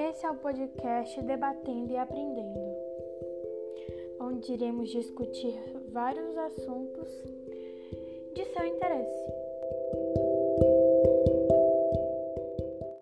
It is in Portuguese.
Esse é o podcast Debatendo e Aprendendo, onde iremos discutir vários assuntos de seu interesse.